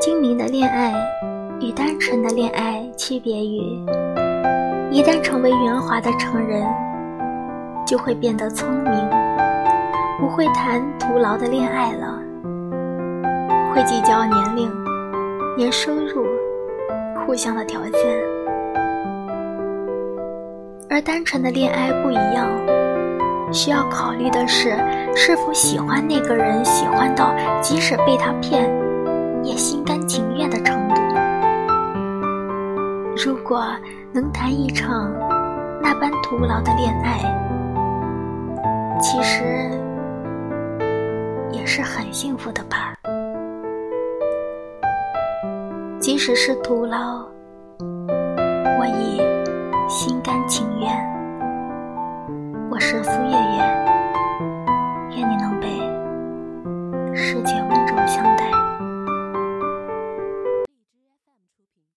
精明的恋爱与单纯的恋爱区别于：一旦成为圆滑的成人，就会变得聪明，不会谈徒劳的恋爱了，会计较年龄、年收入、互相的条件。而单纯的恋爱不一样，需要考虑的是是否喜欢那个人，喜欢到即使被他骗，也心甘情愿的程度。如果能谈一场那般徒劳的恋爱，其实也是很幸福的吧。即使是徒劳，我已心甘情愿。我是苏叶叶。